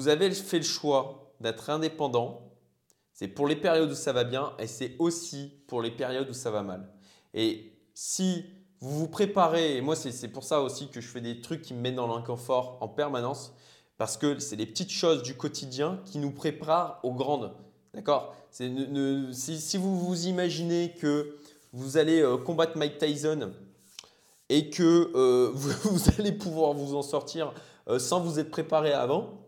vous avez fait le choix d'être indépendant, c'est pour les périodes où ça va bien et c'est aussi pour les périodes où ça va mal. Et si vous vous préparez, et moi c'est pour ça aussi que je fais des trucs qui me mettent dans l'inconfort en permanence, parce que c'est les petites choses du quotidien qui nous préparent aux grandes. D'accord? Si, vous vous imaginez que vous allez euh, combattre Mike Tyson et que euh, vous, allez pouvoir vous en sortir euh, sans vous être préparé avant,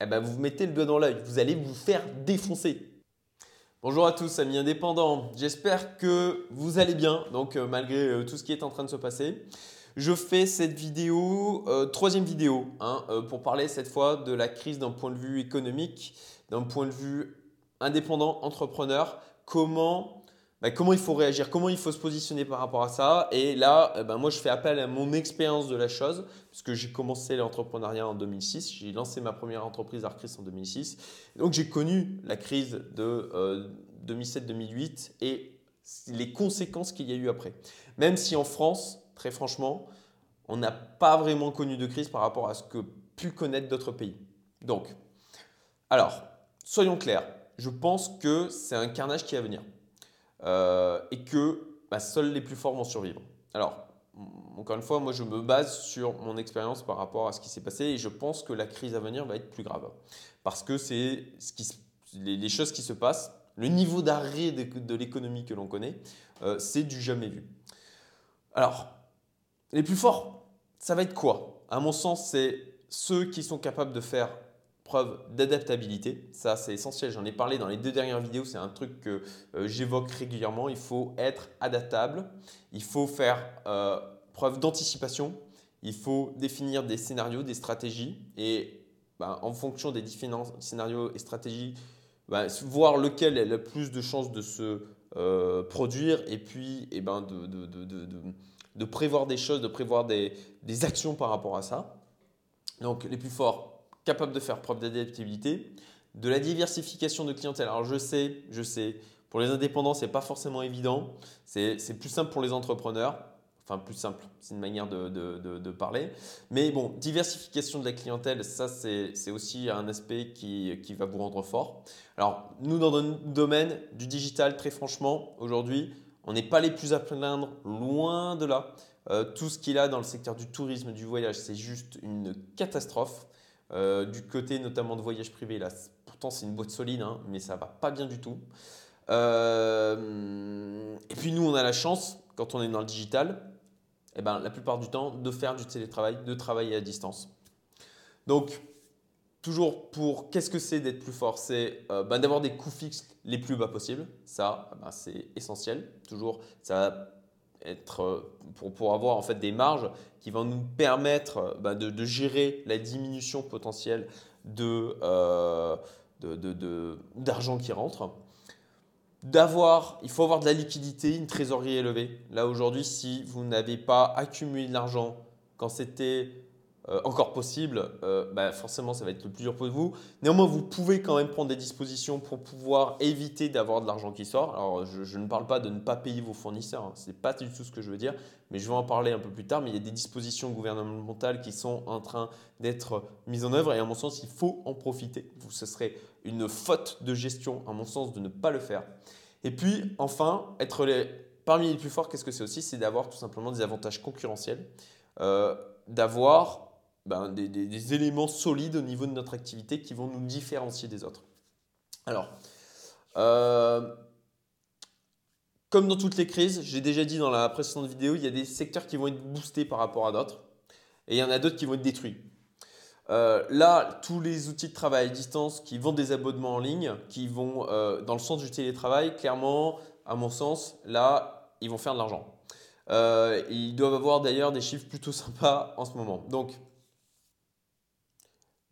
eh ben vous mettez le doigt dans l'œil. Vous allez vous faire défoncer. Bonjour à tous, amis indépendants. J'espère que vous allez bien, donc malgré tout ce qui est en train de se passer. Je fais cette vidéo, troisième vidéo, hein, pour parler cette fois de la crise d'un point de vue économique, d'un point de vue indépendant, entrepreneur, comment, bah, comment il faut réagir, comment il faut se positionner par rapport à ça. Et là, eh ben, moi, je fais appel à mon expérience de la chose, puisque j'ai commencé l'entrepreneuriat en 2006. J'ai lancé ma première entreprise Arcris en 2006. Donc, j'ai connu la crise de 2007-2008 euh, et les conséquences qu'il y a eu après. Même si en France, très franchement, on n'a pas vraiment connu de crise par rapport à ce que pu connaître d'autres pays. Donc, alors, soyons clairs, je pense que c'est un carnage qui va venir euh, et que bah, seuls les plus forts vont survivre. Alors, encore une fois, moi je me base sur mon expérience par rapport à ce qui s'est passé et je pense que la crise à venir va être plus grave parce que c'est ce les, choses qui se passent, le niveau d'arrêt de, l'économie que l'on connaît, euh, c'est du jamais vu. Alors, les plus forts, ça va être quoi? À mon sens, c'est ceux qui sont capables de faire preuve d'adaptabilité. Ça, c'est essentiel. J'en ai parlé dans les deux dernières vidéos. C'est un truc que euh, j'évoque régulièrement. Il faut être adaptable. Il faut faire euh, preuve d'anticipation. Il faut définir des scénarios, des stratégies. Et ben, en fonction des différents scénarios et stratégies, ben, voir lequel a le plus de chances de se euh, produire. Et puis, et ben, de, prévoir des choses, de prévoir des actions par rapport à ça. Donc, les plus forts, capable de faire preuve d'adaptabilité, de la diversification de clientèle. Alors je sais, je sais, pour les indépendants, ce n'est pas forcément évident. C'est plus simple pour les entrepreneurs. Enfin, plus simple, c'est une manière de, de, parler. Mais bon, diversification de la clientèle, ça, c'est aussi un aspect qui, qui, va vous rendre fort. Alors, nous, dans notre domaine du digital, très franchement, aujourd'hui, on n'est pas les plus à plaindre, loin de là. Euh, tout ce qu'il a dans le secteur du tourisme, du voyage, c'est juste une catastrophe. Euh, du côté notamment de voyage privé, là, pourtant c'est une boîte solide, hein, mais ça va pas bien du tout. Euh, et puis nous, on a la chance, quand on est dans le digital, eh ben, la plupart du temps, de faire du télétravail, de travailler à distance. Donc, toujours pour qu'est-ce que c'est d'être plus fort? C'est euh, ben, d'avoir des coûts fixes les plus bas possibles. Ça, ben, c'est essentiel. Toujours, ça être, euh, pour, pour, avoir en fait des marges qui vont nous permettre euh, bah, de, de, gérer la diminution potentielle de, euh, d'argent qui rentre. D'avoir, il faut avoir de la liquidité, une trésorerie élevée. Là aujourd'hui, si vous n'avez pas accumulé de l'argent quand c'était euh, encore possible, euh, bah, forcément ça va être le plus dur pour vous. Néanmoins, vous pouvez quand même prendre des dispositions pour pouvoir éviter d'avoir de l'argent qui sort. Alors, je, ne parle pas de ne pas payer vos fournisseurs, hein. ce n'est pas du tout ce que je veux dire, mais je vais en parler un peu plus tard. Mais il y a des dispositions gouvernementales qui sont en train d'être mises en œuvre et à mon sens, il faut en profiter. Ce serait une faute de gestion, à mon sens, de ne pas le faire. Et puis, enfin, être parmi les plus forts, qu'est-ce que c'est aussi? C'est d'avoir tout simplement des avantages concurrentiels. Euh, d'avoir ben, des, éléments solides au niveau de notre activité qui vont nous différencier des autres. Alors, euh, comme dans toutes les crises, j'ai déjà dit dans la précédente vidéo, il y a des secteurs qui vont être boostés par rapport à d'autres et il y en a d'autres qui vont être détruits. Euh, là, tous les outils de travail à distance qui vendent des abonnements en ligne, qui vont euh, dans le sens du télétravail, clairement, à mon sens, là, ils vont faire de l'argent. ils doivent avoir d'ailleurs des chiffres plutôt sympas en ce moment. Donc,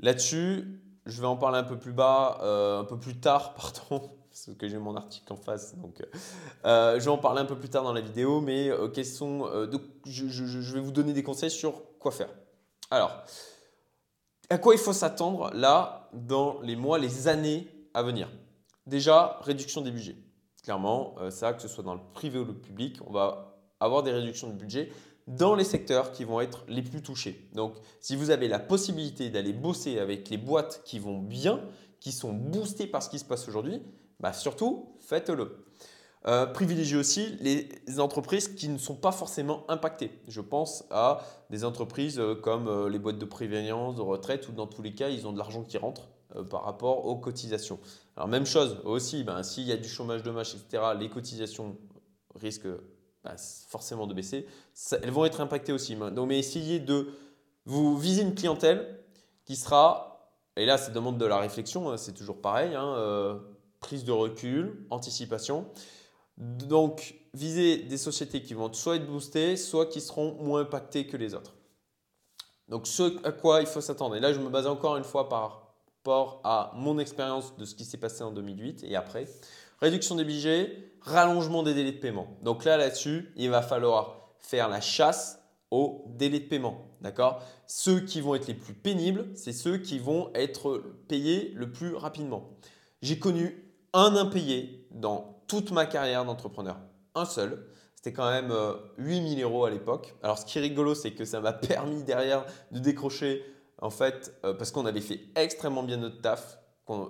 Là-dessus, je vais en parler un peu plus bas, euh, un peu plus tard, pardon, parce que j'ai mon article en face. Donc, euh, je vais en parler un peu plus tard dans la vidéo, mais euh, sont, je, vais vous donner des conseils sur quoi faire. Alors, à quoi il faut s'attendre là dans les mois, les années à venir? Déjà, réduction des budgets. Clairement, ça, que ce soit dans le privé ou le public, on va avoir des réductions de budget dans les secteurs qui vont être les plus touchés. Donc, si vous avez la possibilité d'aller bosser avec les boîtes qui vont bien, qui sont boostées par ce qui se passe aujourd'hui, bah surtout, faites-le. Euh, privilégiez aussi les entreprises qui ne sont pas forcément impactées. Je pense à des entreprises euh, comme euh, les boîtes de prévoyance, de retraite, où dans tous les cas, ils ont de l'argent qui rentre par rapport aux cotisations. Alors même chose aussi, ben, s'il y a du chômage de etc., les cotisations risquent forcément de baisser. elles vont être impactées aussi. Donc, mais essayez de vous viser une clientèle qui sera, et là ça demande de la réflexion, hein, c'est toujours pareil, hein, prise de recul, anticipation. Donc, viser des sociétés qui vont soit être boostées, soit qui seront moins impactées que les autres. Donc, ce à quoi il faut s'attendre. Et là, je me base encore une fois par rapport à mon expérience de ce qui s'est passé en 2008 et après. Réduction des budgets, rallongement des délais de paiement. Donc là, là-dessus, il va falloir faire la chasse aux délais de paiement. D'accord? Ceux qui vont être les plus pénibles, c'est ceux qui vont être payés le plus rapidement. J'ai connu un impayé dans toute ma carrière d'entrepreneur. Un seul. C'était quand même 8000 euh, euros à l'époque. Alors ce qui est rigolo, c'est que ça m'a permis derrière de décrocher, en fait, euh, parce qu'on avait fait extrêmement bien notre taf.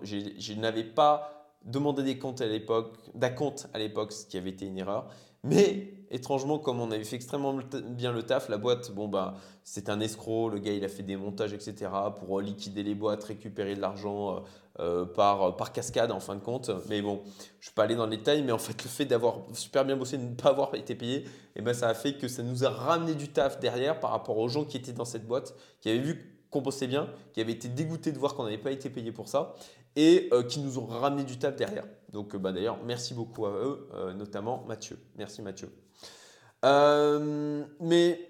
Je n'avais pas demandé des comptes à l'époque, d'acompte à l'époque, ce qui avait été une erreur. Mais étrangement, comme on avait fait extrêmement bien le taf, la boîte, bon bah, c'est un escroc. Le gars, il a fait des montages, etc. pour liquider les boîtes, récupérer de l'argent, euh, euh, par, par cascade en fin de compte. Mais bon, je ne vais pas aller dans les détails, mais en fait, le fait d'avoir super bien bossé, de ne pas avoir été payé, eh ben, ça a fait que ça nous a ramené du taf derrière par rapport aux gens qui étaient dans cette boîte, qui avaient vu qu'on bossait bien, qui avaient été dégoûtés de voir qu'on n'avait pas été payé pour ça et euh, qui nous ont ramené du taf derrière. Donc, euh, bah, d'ailleurs, merci beaucoup à eux, notamment Mathieu. Merci Mathieu. mais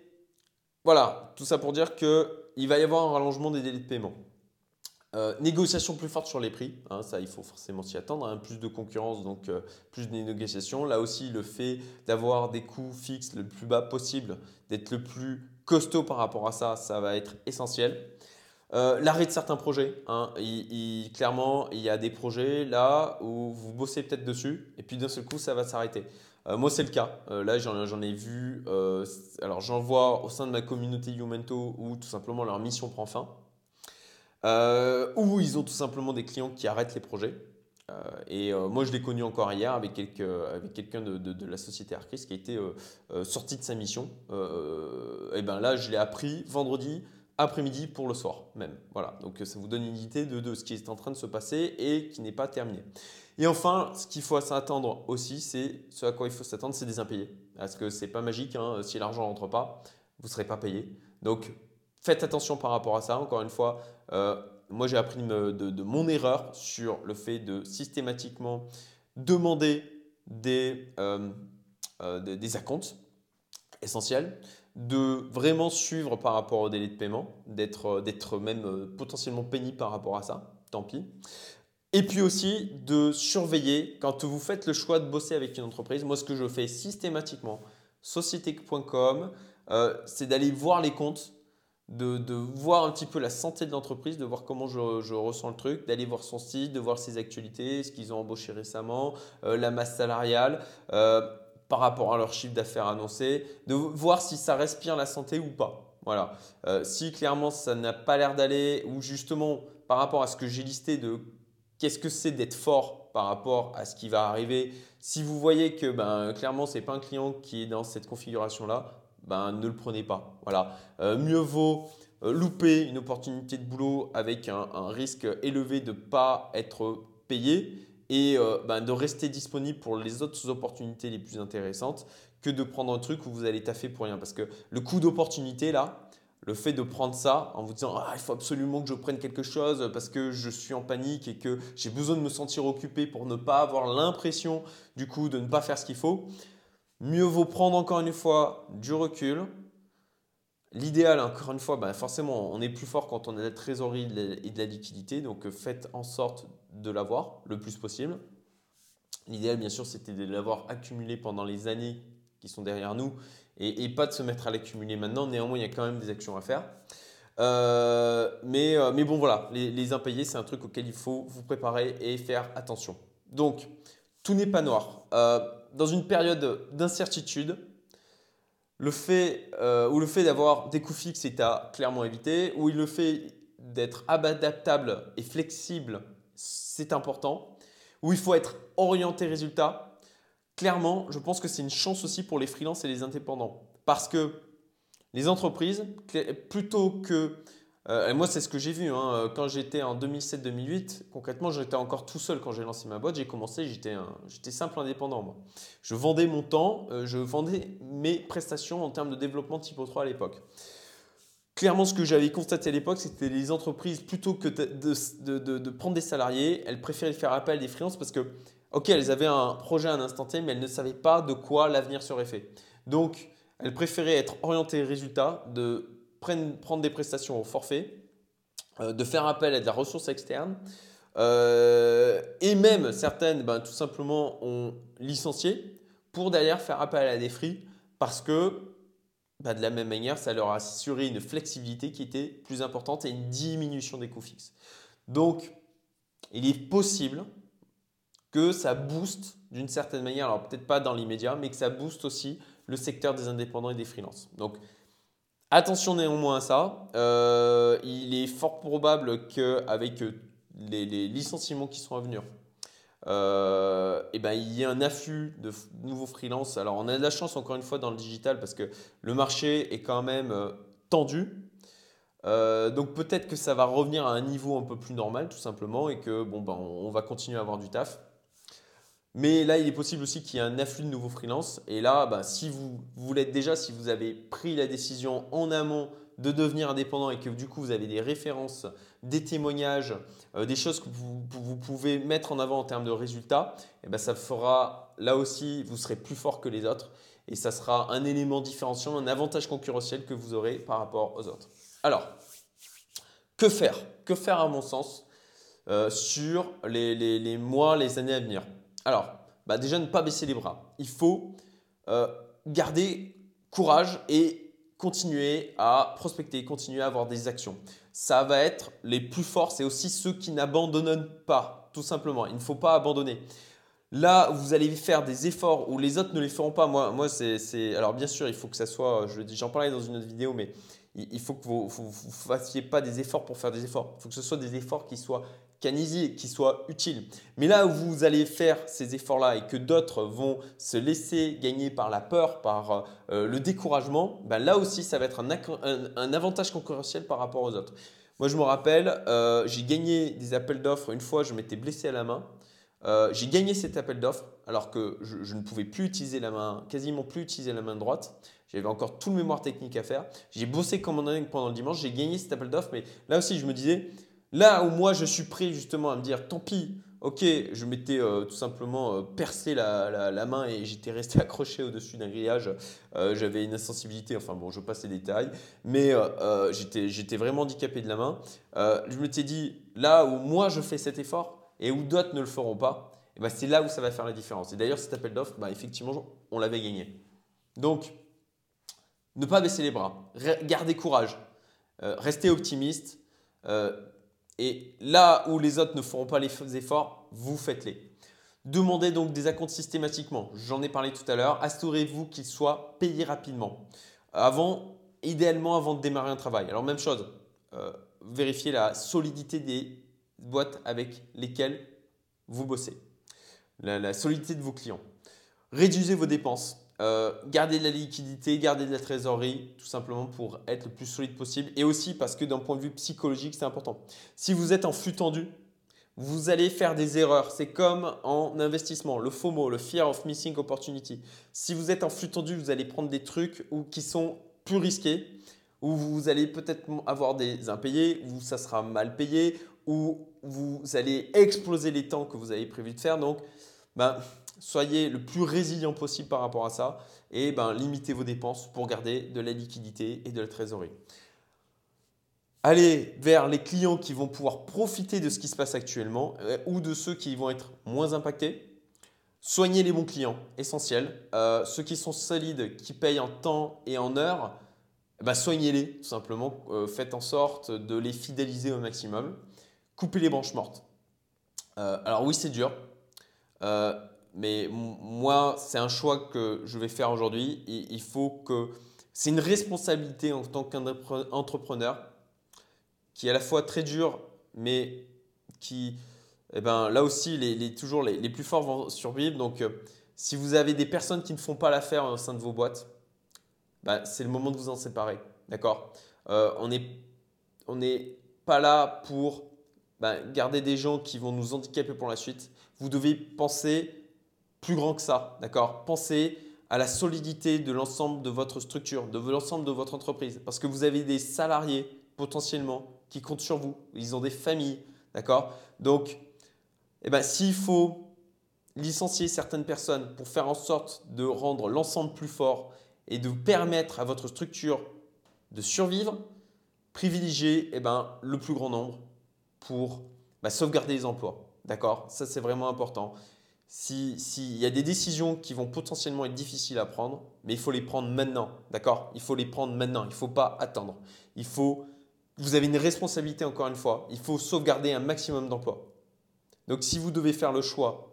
voilà, tout ça pour dire qu'il va y avoir un rallongement des délais de paiement. Euh, négociation plus forte sur les prix, hein, ça il faut forcément s'y attendre, hein. plus de concurrence, donc euh, plus de négociations. Là aussi, le fait d'avoir des coûts fixes le plus bas possible, d'être le plus costaud par rapport à ça, ça va être essentiel. Euh, l'arrêt de certains projets, hein. clairement, il y a des projets là où vous bossez peut-être dessus et puis d'un seul coup, ça va s'arrêter. moi, c'est le cas. là, j'en ai vu. alors, j'en vois au sein de ma communauté Youmento où tout simplement leur mission prend fin. Euh, ou ils ont tout simplement des clients qui arrêtent les projets. Euh, et euh, moi, je l'ai connu encore hier avec, quelqu'un de, la société Arcris qui a été sorti de sa mission. et ben là, je l'ai appris vendredi après-midi pour le soir même. Voilà, donc ça vous donne une idée de, ce qui est en train de se passer et qui n'est pas terminé. Et enfin, ce qu'il faut s'attendre aussi, c'est ce à quoi il faut s'attendre, c'est des impayés. Parce que c'est pas magique, hein, si l'argent rentre pas, vous ne serez pas payé. Donc Faites attention par rapport à ça. Encore une fois, euh, moi j'ai appris de, mon erreur sur le fait de systématiquement demander des, euh, euh, des, acomptes essentiels, de vraiment suivre par rapport au délai de paiement, d'être même potentiellement pénible par rapport à ça, tant pis. Et puis aussi de surveiller quand vous faites le choix de bosser avec une entreprise. Moi, ce que je fais systématiquement, société.com, c'est d'aller voir les comptes de, voir un petit peu la santé de l'entreprise, de voir comment je, ressens le truc, d'aller voir son site, de voir ses actualités, ce qu'ils ont embauché récemment, euh, la masse salariale euh, par rapport à leur chiffre d'affaires annoncé, de voir si ça respire la santé ou pas. Voilà. Euh, si clairement ça n'a pas l'air d'aller, ou justement par rapport à ce que j'ai listé de qu'est-ce que c'est d'être fort par rapport à ce qui va arriver, si vous voyez que ben, clairement ce n'est pas un client qui est dans cette configuration-là, ben, ne le prenez pas. Voilà. Euh, mieux vaut euh, louper une opportunité de boulot avec un, risque élevé de ne pas être payé et euh, ben, de rester disponible pour les autres opportunités les plus intéressantes que de prendre un truc où vous allez taffer pour rien. Parce que le coût d'opportunité, là, le fait de prendre ça en vous disant ah, il faut absolument que je prenne quelque chose parce que je suis en panique et que j'ai besoin de me sentir occupé pour ne pas avoir l'impression du coup de ne pas faire ce qu'il faut, Mieux vaut prendre encore une fois du recul. L'idéal, encore une fois, ben forcément, on est plus fort quand on a de la trésorerie et de la liquidité. Donc, faites en sorte de l'avoir le plus possible. L'idéal, bien sûr, c'était de l'avoir accumulé pendant les années qui sont derrière nous et, pas de se mettre à l'accumuler maintenant. Néanmoins, il y a quand même des actions à faire. Euh, mais, euh, mais, bon, voilà, les, impayés, c'est un truc auquel il faut vous préparer et faire attention. Donc, tout n'est pas noir. Euh, dans une période d'incertitude, le fait, ou le fait d'avoir des coûts fixes est à clairement éviter, ou le fait d'être adaptable et flexible, c'est important, ou il faut être orienté résultat. Clairement, je pense que c'est une chance aussi pour les freelances et les indépendants. Parce que les entreprises, plutôt que euh, moi, c'est ce que j'ai vu. Hein. Euh, quand j'étais en 2007-2008, concrètement, j'étais encore tout seul quand j'ai lancé ma boîte. J'ai commencé, j'étais simple indépendant. Moi. Je vendais mon temps, euh, je vendais mes prestations en termes de développement type 3 à l'époque. Clairement, ce que j'avais constaté à l'époque, c'était les entreprises, plutôt que de, prendre des salariés, elles préféraient faire appel à des freelances parce que, ok, elles avaient un projet à un instant T, mais elles ne savaient pas de quoi l'avenir serait fait. Donc, elles préféraient être orientées résultats, de prendre des prestations au forfait, euh, de faire appel à des ressources externes. Euh, et même certaines, ben, tout simplement, ont licencié pour d'ailleurs faire appel à des free parce que ben, de la même manière, ça leur a assuré une flexibilité qui était plus importante et une diminution des coûts fixes. Donc, il est possible que ça booste d'une certaine manière, alors peut-être pas dans l'immédiat, mais que ça booste aussi le secteur des indépendants et des freelances. Donc, Attention néanmoins à ça. Euh, il est fort probable qu'avec les, les, licenciements qui sont à venir, euh, eh ben, il y ait un afflux de nouveaux freelances. Alors, on a de la chance encore une fois dans le digital parce que le marché est quand même euh, tendu. donc peut-être que ça va revenir à un niveau un peu plus normal tout simplement et que bon, ben, on va continuer à avoir du taf. Mais là, il est possible aussi qu'il y ait un afflux de nouveaux freelances. Et là, bah, si vous, vous l'êtes déjà, si vous avez pris la décision en amont de devenir indépendant et que du coup vous avez des références, des témoignages, euh, des choses que vous, pouvez mettre en avant en termes de résultats, et eh ben ça fera là aussi, vous serez plus fort que les autres et ça sera un élément différenciant, un avantage concurrentiel que vous aurez par rapport aux autres. Alors, que faire? Que faire à mon sens euh, sur les, les mois, les années à venir? Alors, bah, déjà ne pas baisser les bras. Il faut euh, garder courage et continuer à prospecter, continuer à avoir des actions. Ça va être les plus forts, c'est aussi ceux qui n'abandonnent pas, tout simplement. Il ne faut pas abandonner. Là, vous allez faire des efforts où les autres ne les feront pas. Moi, moi c'est. Alors, bien sûr, il faut que ça soit. J'en parlais dans une autre vidéo, mais il faut que vous ne fassiez pas des efforts pour faire des efforts. Il faut que ce soit des efforts qui soient canisier, qui soit utile. Mais là où vous allez faire ces efforts-là et que d'autres vont se laisser gagner par la peur, par euh, le découragement, ben là aussi, ça va être un, avantage concurrentiel par rapport aux autres. Moi, je me rappelle, euh, j'ai gagné des appels d'offres. Une fois, je m'étais blessé à la main. Euh, j'ai gagné cet appel d'offres alors que je, ne pouvais plus utiliser la main, quasiment plus utiliser la main droite. J'avais encore tout le mémoire technique à faire. J'ai bossé comme un dingue pendant le dimanche. J'ai gagné cet appel d'offres. Mais là aussi, je me disais, Là où moi je suis prêt justement à me dire tant pis, ok, je m'étais euh, tout simplement euh, percé la, main et j'étais resté accroché au-dessus d'un grillage. Euh, j'avais une insensibilité, enfin bon, je passe les détails, mais j'étais vraiment handicapé de la main. je me suis dit, là où moi je fais cet effort et où d'autres ne le feront pas, eh ben, c'est là où ça va faire la différence. Et d'ailleurs, cet appel d'offres, bah, effectivement, on l'avait gagné. Donc, ne pas baisser les bras, garder courage, rester optimiste. Et là où les autres ne feront pas les efforts, vous faites-les. Demandez donc des acomptes systématiquement. J'en ai parlé tout à l'heure. Assurez-vous qu'ils soient payés rapidement. Avant, idéalement avant de démarrer un travail. Alors même chose, euh, vérifiez la solidité des boîtes avec lesquelles vous bossez. la solidité de vos clients. Réduisez vos dépenses. Euh, garder de la liquidité, garder de la trésorerie, tout simplement pour être le plus solide possible. Et aussi parce que d'un point de vue psychologique, c'est important. Si vous êtes en flux tendu, vous allez faire des erreurs. C'est comme en investissement, le FOMO, le Fear of Missing Opportunity. Si vous êtes en flux tendu, vous allez prendre des trucs qui sont plus risqués, où vous allez peut-être avoir des impayés, où ça sera mal payé, où vous allez exploser les temps que vous avez prévu de faire. Donc, ben, soyez le plus résilient possible par rapport à ça et ben, limitez vos dépenses pour garder de la liquidité et de la trésorerie. Allez vers les clients qui vont pouvoir profiter de ce qui se passe actuellement euh, ou de ceux qui vont être moins impactés. Soignez les bons clients, essentiels. Euh, ceux qui sont solides, qui payent en temps et en heure, eh ben, soignez-les tout simplement. Euh, faites en sorte de les fidéliser au maximum. Coupez les branches mortes. alors oui, c'est dur. Mais moi, c'est un choix que je vais faire aujourd'hui. Il faut que C'est une responsabilité en tant qu'entrepreneur qui est à la fois très dur, mais qui, eh ben, là aussi, les, toujours les, plus forts vont survivre. Donc, euh, si vous avez des personnes qui ne font pas l'affaire au sein de vos boîtes, bah, c'est le moment de vous en séparer. D'accord? Euh, On n'est pas là pour bah, garder des gens qui vont nous handicaper pour la suite. Vous devez penser plus grand que ça. D'accord? Pensez à la solidité de l'ensemble de votre structure, de l'ensemble de votre entreprise. Parce que vous avez des salariés potentiellement qui comptent sur vous. Ils ont des familles. D'accord? Donc, eh ben, s'il faut licencier certaines personnes pour faire en sorte de rendre l'ensemble plus fort et de permettre à votre structure de survivre, privilégiez eh ben, le plus grand nombre pour bah, sauvegarder les emplois. D'accord? Ça, c'est vraiment important. S'il y a des décisions qui vont potentiellement être difficiles à prendre, mais il faut les prendre maintenant. D'accord? Il faut les prendre maintenant. Il ne faut pas attendre. Il faut, vous avez une responsabilité, encore une fois. Il faut sauvegarder un maximum d'emplois. Donc, si vous devez faire le choix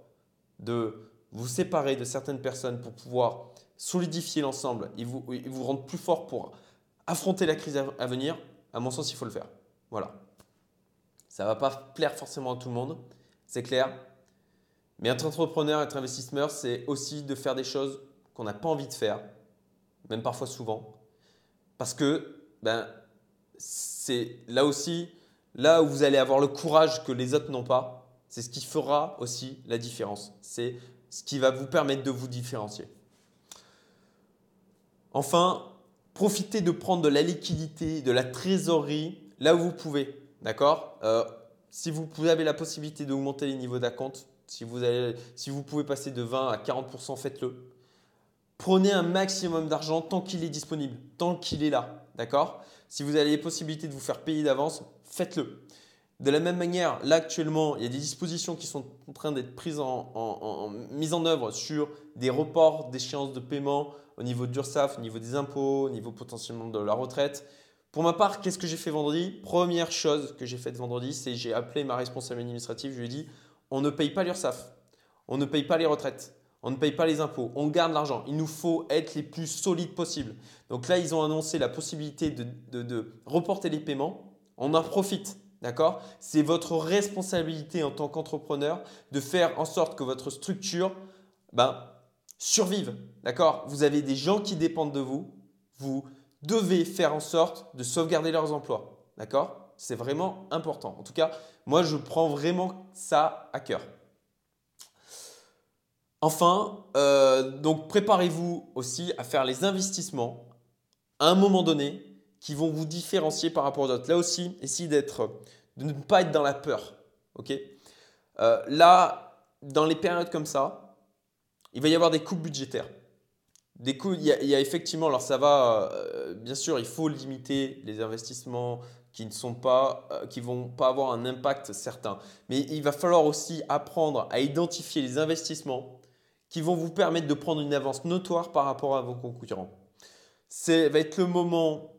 de vous séparer de certaines personnes pour pouvoir solidifier l'ensemble et vous, vous rendre plus fort pour affronter la crise à venir, à mon sens, il faut le faire. Voilà. Ça ne va pas plaire forcément à tout le monde, c'est clair. Mais être entrepreneur, être investisseur, c'est aussi de faire des choses qu'on n'a pas envie de faire, même parfois souvent. Parce que ben, c'est là aussi, là où vous allez avoir le courage que les autres n'ont pas, c'est ce qui fera aussi la différence. C'est ce qui va vous permettre de vous différencier. Enfin, profitez de prendre de la liquidité, de la trésorerie là où vous pouvez. D'accord? Euh, Si vous avez la possibilité d'augmenter les niveaux d'acompte, si vous, si vous pouvez passer de 20 à 40%, faites-le. Prenez un maximum d'argent tant qu'il est disponible, tant qu'il est là. D'accord? Si vous avez les possibilités de vous faire payer d'avance, faites-le. De la même manière, là actuellement, il y a des dispositions qui sont en train d'être prises en, en, mise en œuvre sur des reports d'échéances de paiement au niveau de au niveau des impôts, au niveau potentiellement de la retraite. Pour ma part, qu'est-ce que j'ai fait vendredi? Première chose que j'ai faite vendredi, c'est j'ai appelé ma responsable administrative, je lui ai dit on ne paye pas l'URSSAF, on ne paye pas les retraites, on ne paye pas les impôts, on garde l'argent. Il nous faut être les plus solides possibles. Donc là, ils ont annoncé la possibilité de, reporter les paiements. On en profite. D'accord? C'est votre responsabilité en tant qu'entrepreneur de faire en sorte que votre structure ben, survive. D'accord? Vous avez des gens qui dépendent de vous. Vous devez faire en sorte de sauvegarder leurs emplois. D'accord? C'est vraiment important. En tout cas, moi, je prends vraiment ça à cœur. Enfin, euh, donc préparez-vous aussi à faire les investissements à un moment donné qui vont vous différencier par rapport aux autres. Là aussi, essayez d'être, de ne pas être dans la peur. ok? Euh, là, dans les périodes comme ça, il va y avoir des coupes budgétaires. Des il y, a, effectivement, alors ça va, euh, bien sûr, il faut limiter les investissements qui ne sont pas, euh, qui vont pas avoir un impact certain. Mais il va falloir aussi apprendre à identifier les investissements qui vont vous permettre de prendre une avance notoire par rapport à vos concurrents. C'est va être le moment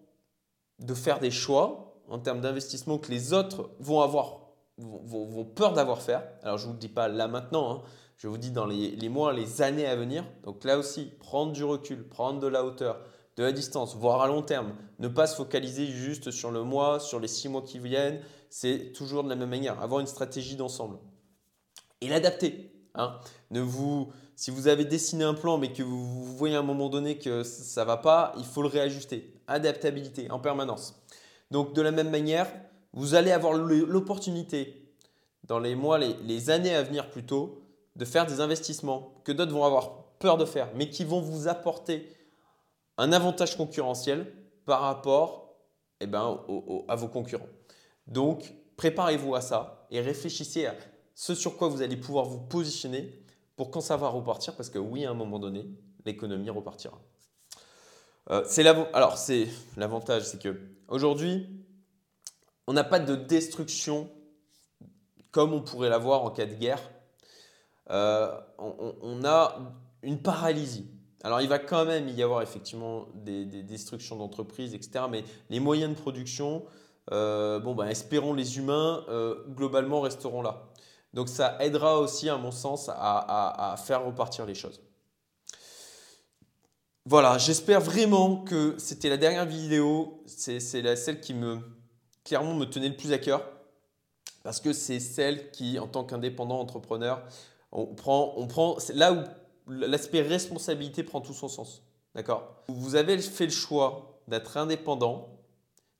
de faire des choix en termes d'investissement que les autres vont avoir, vont, peur d'avoir faire. Alors je vous dis pas là maintenant. Hein. Je vous dis dans les, mois, les années à venir. Donc là aussi, prendre du recul, prendre de la hauteur, de la distance, voire à long terme. Ne pas se focaliser juste sur le mois, sur les six mois qui viennent. C'est toujours de la même manière. Avoir une stratégie d'ensemble. Et l'adapter. Hein. Ne vous, si vous avez dessiné un plan mais que vous voyez à un moment donné que ça ne va pas, il faut le réajuster. Adaptabilité en permanence. Donc de la même manière, vous allez avoir l'opportunité dans les mois, les, les années à venir plutôt, de faire des investissements que d'autres vont avoir peur de faire, mais qui vont vous apporter un avantage concurrentiel par rapport eh ben, à vos concurrents. Donc, préparez-vous à ça et réfléchissez à ce sur quoi vous allez pouvoir vous positionner pour quand ça va repartir, parce que oui, à un moment donné, l'économie repartira. Euh, alors, c'est l'avantage, c'est que aujourd'hui, on n'a pas de destruction comme on pourrait l'avoir en cas de guerre euh, on, a une paralysie. Alors il va quand même y avoir effectivement des, destructions d'entreprises, etc. Mais les moyens de production, euh, bon, ben, espérons les humains, euh, globalement resteront là. Donc ça aidera aussi, à mon sens, à, faire repartir les choses. Voilà, j'espère vraiment que c'était la dernière vidéo. C'est celle qui me clairement me tenait le plus à cœur. Parce que c'est celle qui, en tant qu'indépendant entrepreneur, on prend, on prend là où l'aspect responsabilité prend tout son sens. D'accord? Vous avez fait le choix d'être indépendant.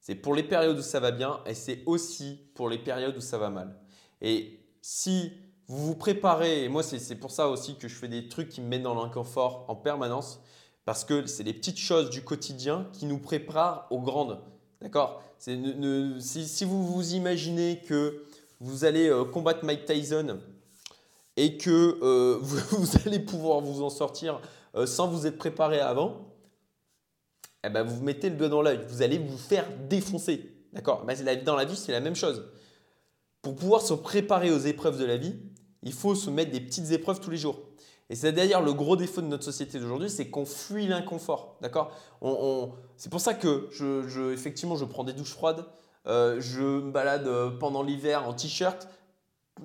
C'est pour les périodes où ça va bien et c'est aussi pour les périodes où ça va mal. Et si vous vous préparez, et moi c'est pour ça aussi que je fais des trucs qui me mettent dans l'inconfort en permanence, parce que c'est les petites choses du quotidien qui nous préparent aux grandes. D'accord? Si, vous vous imaginez que vous allez euh, combattre Mike Tyson et que euh, vous, allez pouvoir vous en sortir euh, sans vous être préparé avant, eh ben vous mettez le doigt dans l'œil. Vous allez vous faire défoncer. D'accord? Dans la vie, c'est la même chose. Pour pouvoir se préparer aux épreuves de la vie, il faut se mettre des petites épreuves tous les jours. Et c'est d'ailleurs le gros défaut de notre société d'aujourd'hui, c'est qu'on fuit l'inconfort. D'accord? C'est pour ça que je, effectivement, je prends des douches froides, euh, je me balade pendant l'hiver en t-shirt.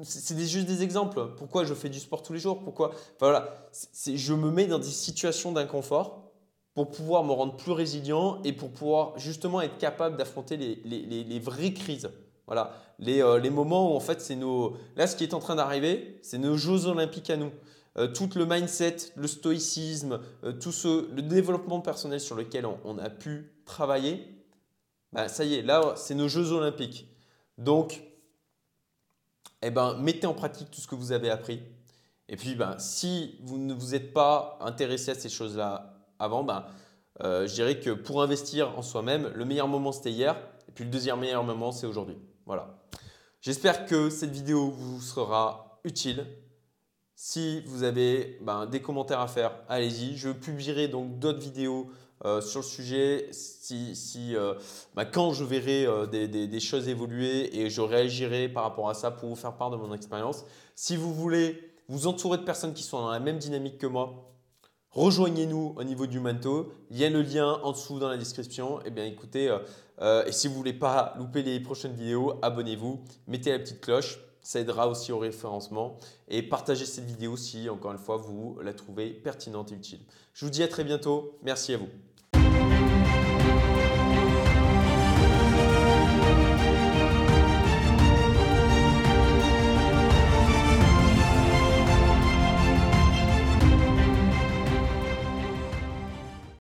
C'est juste des exemples. Pourquoi je fais du sport tous les jours? Pourquoi? Voilà, je me mets dans des situations d'inconfort pour pouvoir me rendre plus résilient et pour pouvoir justement être capable d'affronter les, vraies crises. Voilà, les, euh, les moments où en fait c'est nos. Là, ce qui est en train d'arriver, c'est nos Jeux Olympiques à nous. Euh, tout le mindset, le stoïcisme, euh, tout ce, le développement personnel sur lequel on, a pu travailler, bah, ça y est, là, c'est nos Jeux olympiques. Donc, eh ben, mettez en pratique tout ce que vous avez appris. Et puis, ben, si vous ne vous êtes pas intéressé à ces choses-là avant, ben, euh, je dirais que pour investir en soi-même, le meilleur moment, c'était hier. Et puis, le deuxième meilleur moment, c'est aujourd'hui. Voilà. J'espère que cette vidéo vous sera utile. Si vous avez ben, des commentaires à faire, allez-y. Je publierai donc d'autres vidéos euh, sur le sujet si, euh, ben, quand je verrai euh, des, choses évoluer et je réagirai par rapport à ça pour vous faire part de mon expérience. Si vous voulez vous entourer de personnes qui sont dans la même dynamique que moi, rejoignez-nous au niveau du manteau. Il y a le lien en dessous dans la description. Et eh bien écoutez, et si vous voulez pas louper les prochaines vidéos, abonnez-vous, mettez la petite cloche ça aidera aussi au référencement. Et partagez cette vidéo si, encore une fois, vous la trouvez pertinente et utile. Je vous dis à très bientôt. Merci à vous.